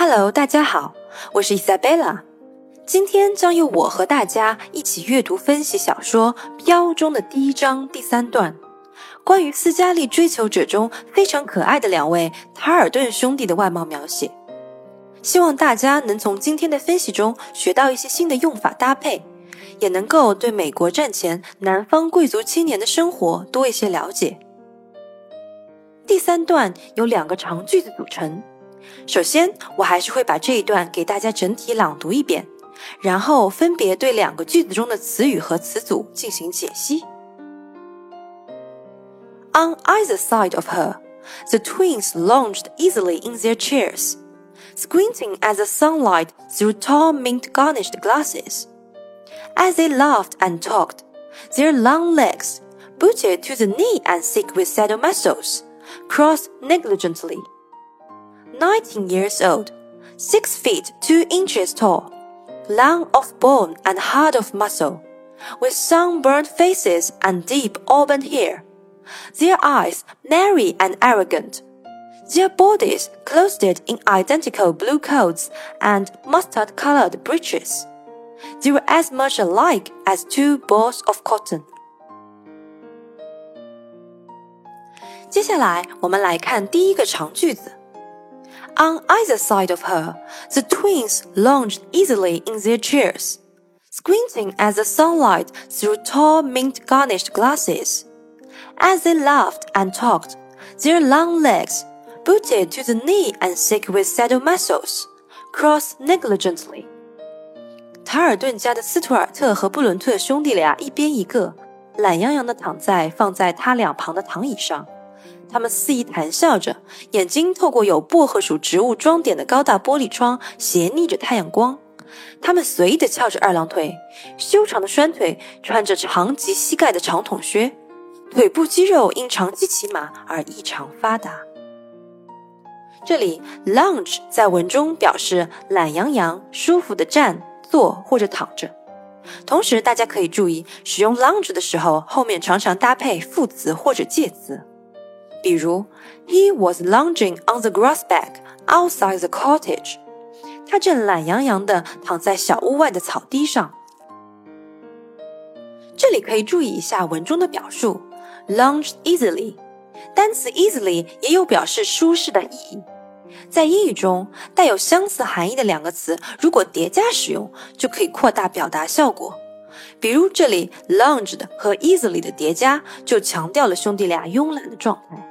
Hello，大家好，我是 Isabella。今天将由我和大家一起阅读分析小说《标》中的第一章第三段，关于斯嘉丽追求者中非常可爱的两位塔尔顿兄弟的外貌描写。希望大家能从今天的分析中学到一些新的用法搭配，也能够对美国战前南方贵族青年的生活多一些了解。第三段由两个长句子组成。首先，我还是会把这一段给大家整体朗读一遍，然后分别对两个句子中的词语和词组进行解析。On either side of her, the twins lounged easily in their chairs, squinting at the sunlight through tall mint-garnished glasses. As they laughed and talked, their long legs, booted to the knee and thick with saddle muscles, crossed negligently. Nineteen years old, six feet two inches tall, long of bone and hard of muscle, with sunburned faces and deep auburn hair, their eyes merry and arrogant, their bodies clothed in identical blue coats and mustard-colored breeches. They were as much alike as two balls of cotton. 接下来，我们来看第一个长句子。 On either side of her, the twins lounged easily in their chairs, squinting at the sunlight through tall mint-garnished glasses. As they laughed and talked, their long legs, booted to the knee and thick with saddle muscles, crossed negligently. 塔尔顿家的斯图尔特和布伦特兄弟俩一边一个，懒洋洋地躺在放在他两旁的躺椅上。 他们肆意谈笑着，眼睛透过有薄荷属植物装点的高大玻璃窗斜睨着太阳光。他们随意地翘着二郎腿，修长的双腿穿着长及膝盖的长筒靴，腿部肌肉因长期骑马而异常发达。这里 lounge 在文中表示懒洋洋、舒服的站、坐或者躺着。同时，大家可以注意，使用 lounge 的时候，后面常常搭配副词或者介词。比如，He was lounging on the grass bag outside the cottage。他正懒洋洋地躺在小屋外的草地上。这里可以注意一下文中的表述，lounge easily。单词 easily 也有表示舒适的意义。在英语中，带有相似含义的两个词，如果叠加使用，就可以扩大表达效果。比如这里 lounged 和 easily 的叠加，就强调了兄弟俩慵懒的状态。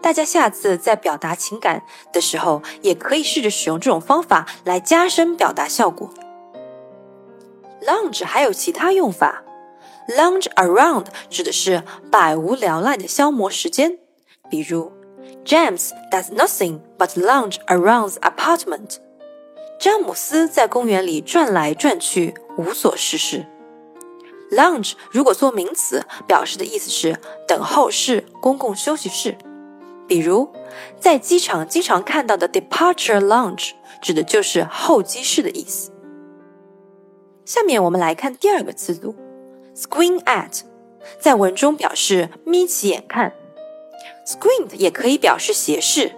大家下次在表达情感的时候，也可以试着使用这种方法来加深表达效果。Lounge 还有其他用法，lounge around 指的是百无聊赖的消磨时间，比如 James does nothing but lounge around the apartment。詹姆斯在公园里转来转去，无所事事。Lounge 如果做名词，表示的意思是等候室、公共休息室。比如，在机场经常看到的 departure lounge 指的就是候机室的意思。下面我们来看第二个词组，squint at，在文中表示眯起眼看。squint 也可以表示斜视，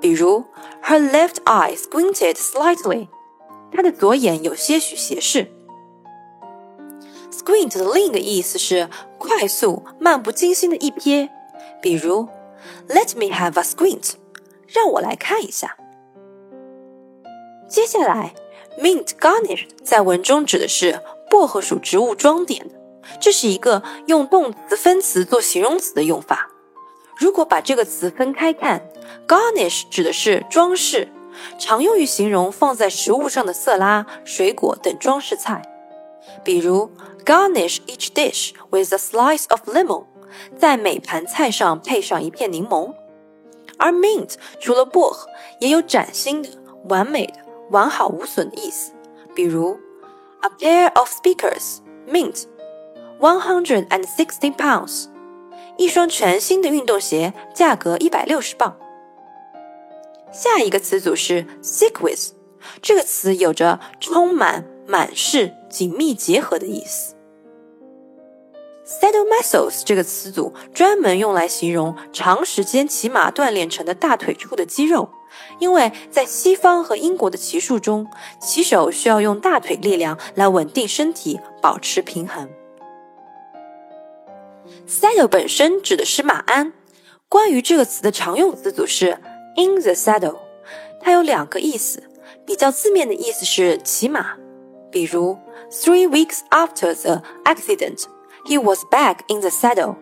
比如 her left eye squinted slightly，她的左眼有些许斜视。squint 的另一个意思是快速、漫不经心的一瞥，比如。Let me have a squint，让我来看一下。接下来，mint garnish 在文中指的是薄荷属植物装点的，这是一个用动词分词做形容词的用法。如果把这个词分开看，garnish 指的是装饰，常用于形容放在食物上的色拉、水果等装饰菜。比如，garnish each dish with a slice of lemon。在每盘菜上配上一片柠檬，而 mint 除了薄荷，也有崭新的、完美的、完好无损的意思。比如，a pair of speakers mint one hundred and sixty pounds，一双全新的运动鞋，价格一百六十磅。下一个词组是 thick with，这个词有着充满、满是、紧密结合的意思。Saddle muscles 这个词组专门用来形容长时间骑马锻炼成的大腿处的肌肉，因为在西方和英国的骑术中，骑手需要用大腿力量来稳定身体，保持平衡。Saddle 本身指的是马鞍。关于这个词的常用词组是 in the saddle，它有两个意思。比较字面的意思是骑马，比如 Three weeks after the accident, he was back in the saddle。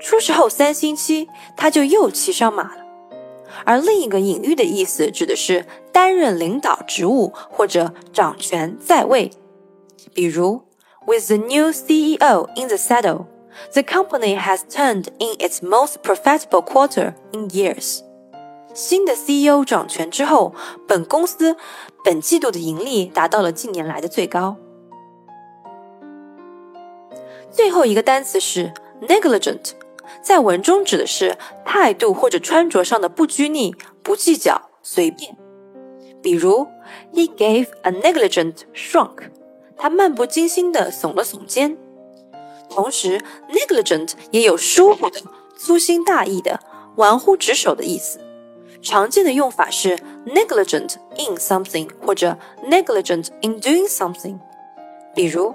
出事后三星期，他就又骑上马了。而另一个隐喻的意思指的是担任领导职务或者掌权在位，比如 With the new CEO in the saddle。The company has turned in its most profitable quarter in years. 新的 CEO 掌权之后，本公司本季度的盈利达到了近年来的最高。 最后一个单词是 negligent，在文中指的是态度或者穿着上的不拘泥、不计较、随便。比如，He gave a negligent shrunk，他漫不经心地耸了耸肩。同时，negligent 也有疏忽的、粗心大意的、玩忽职守的意思。常见的用法是 negligent in something 或者 negligent in doing something。比如，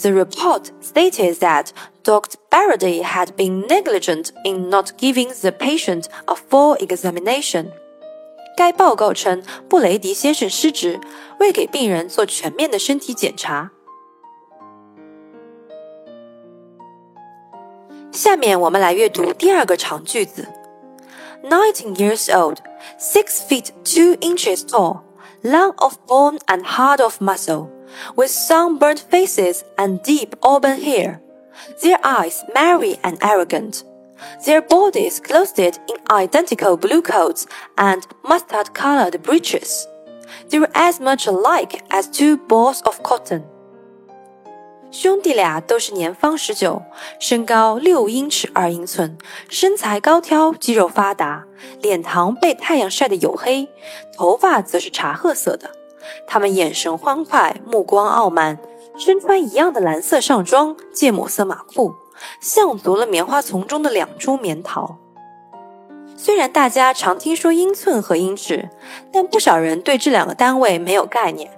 The report stated that Dr. Barady had been negligent in not giving the patient a full examination。该报告称，布雷迪先生失职，未给病人做全面的身体检查。下面我们来阅读第二个长句子：Nineteen years old, six feet two inches tall, long of bone and hard of muscle, with sunburnt faces and deep auburn hair. Their eyes merry and arrogant. Their bodies clothed in identical blue coats and mustard-colored breeches. They were as much alike as two balls of cotton. 兄弟俩都是年方十九，身高六英尺二英寸，身材高挑，肌肉发达，脸庞被太阳晒得黝黑，头发则是茶褐色的。 他们眼神欢快，目光傲慢，身穿一样的蓝色上装、芥末色马裤，像足了棉花丛中的两株棉桃。虽然大家常听说英寸和英尺，但不少人对这两个单位没有概念。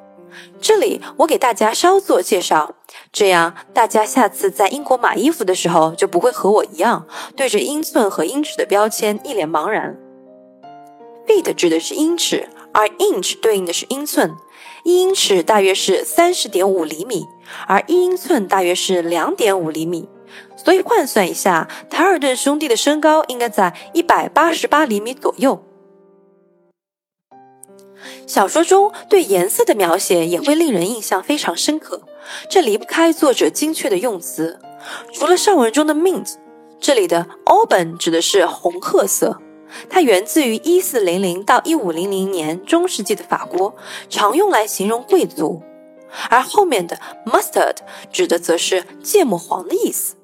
这里我给大家稍作介绍，这样大家下次在英国买衣服的时候就不会和我一样对着英寸和英尺的标签一脸茫然。feet 指的是英尺，而 inch 对应的是英寸。一英尺大约是三十点五厘米，而一英寸大约是两点五厘米。所以换算一下，塔尔顿兄弟的身高应该在一百八十八厘米左右。小说中对颜色的描写也会令人印象非常深刻，这离不开作者精确的用词。除了上文中的 mint，这里的 auburn 指的是红褐色，它源自于1400到1500年中世纪的法国，常用来形容贵族。而后面的 mustard 指的则是芥末黄的意思。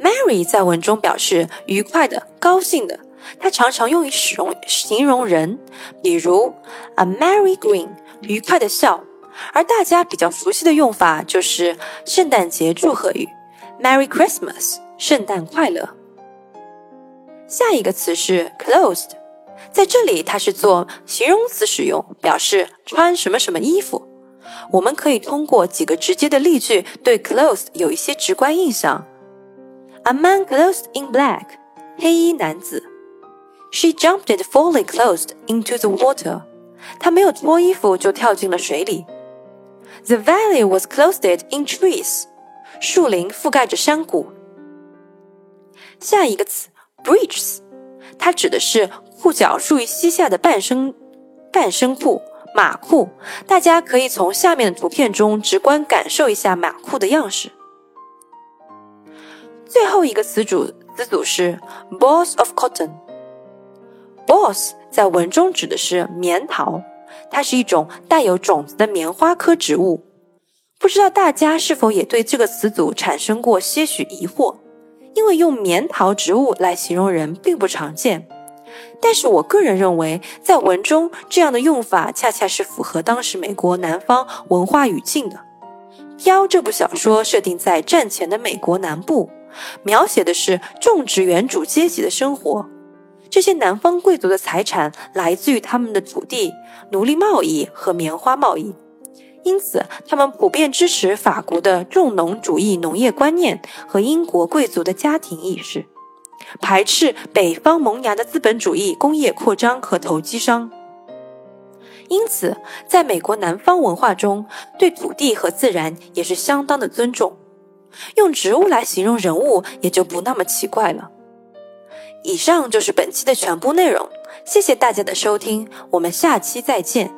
Mary 在文中表示愉快的、高兴的。它常常用于使用形容人，比如 a merry Green 愉快的笑。而大家比较熟悉的用法就是圣诞节祝贺语，Merry Christmas，圣诞快乐。下一个词是 clothed，在这里它是做形容词使用，表示穿什么什么衣服。我们可以通过几个直接的例句对 clothed 有一些直观印象。A man clothed in black，黑衣男子。She jumped it fully clothed into the water. 她没有脱衣服就跳进了水里。The valley was clothed in trees. 树林覆盖着山谷。下一个词 breeches，它指的是裤脚处于膝下的半身半身裤、马裤。大家可以从下面的图片中直观感受一下马裤的样式。最后一个词组词组是 balls of cotton。Boss 在文中指的是棉桃，它是一种带有种子的棉花科植物。不知道大家是否也对这个词组产生过些许疑惑？因为用棉桃植物来形容人并不常见。但是我个人认为，在文中这样的用法恰恰是符合当时美国南方文化语境的。《飘》这部小说设定在战前的美国南部，描写的是种植园主阶级的生活。这些南方贵族的财产来自于他们的土地、奴隶贸易和棉花贸易，因此他们普遍支持法国的重农主义农业观念和英国贵族的家庭意识，排斥北方萌芽的资本主义工业扩张和投机商。因此，在美国南方文化中，对土地和自然也是相当的尊重。用植物来形容人物，也就不那么奇怪了。以上就是本期的全部内容，谢谢大家的收听，我们下期再见。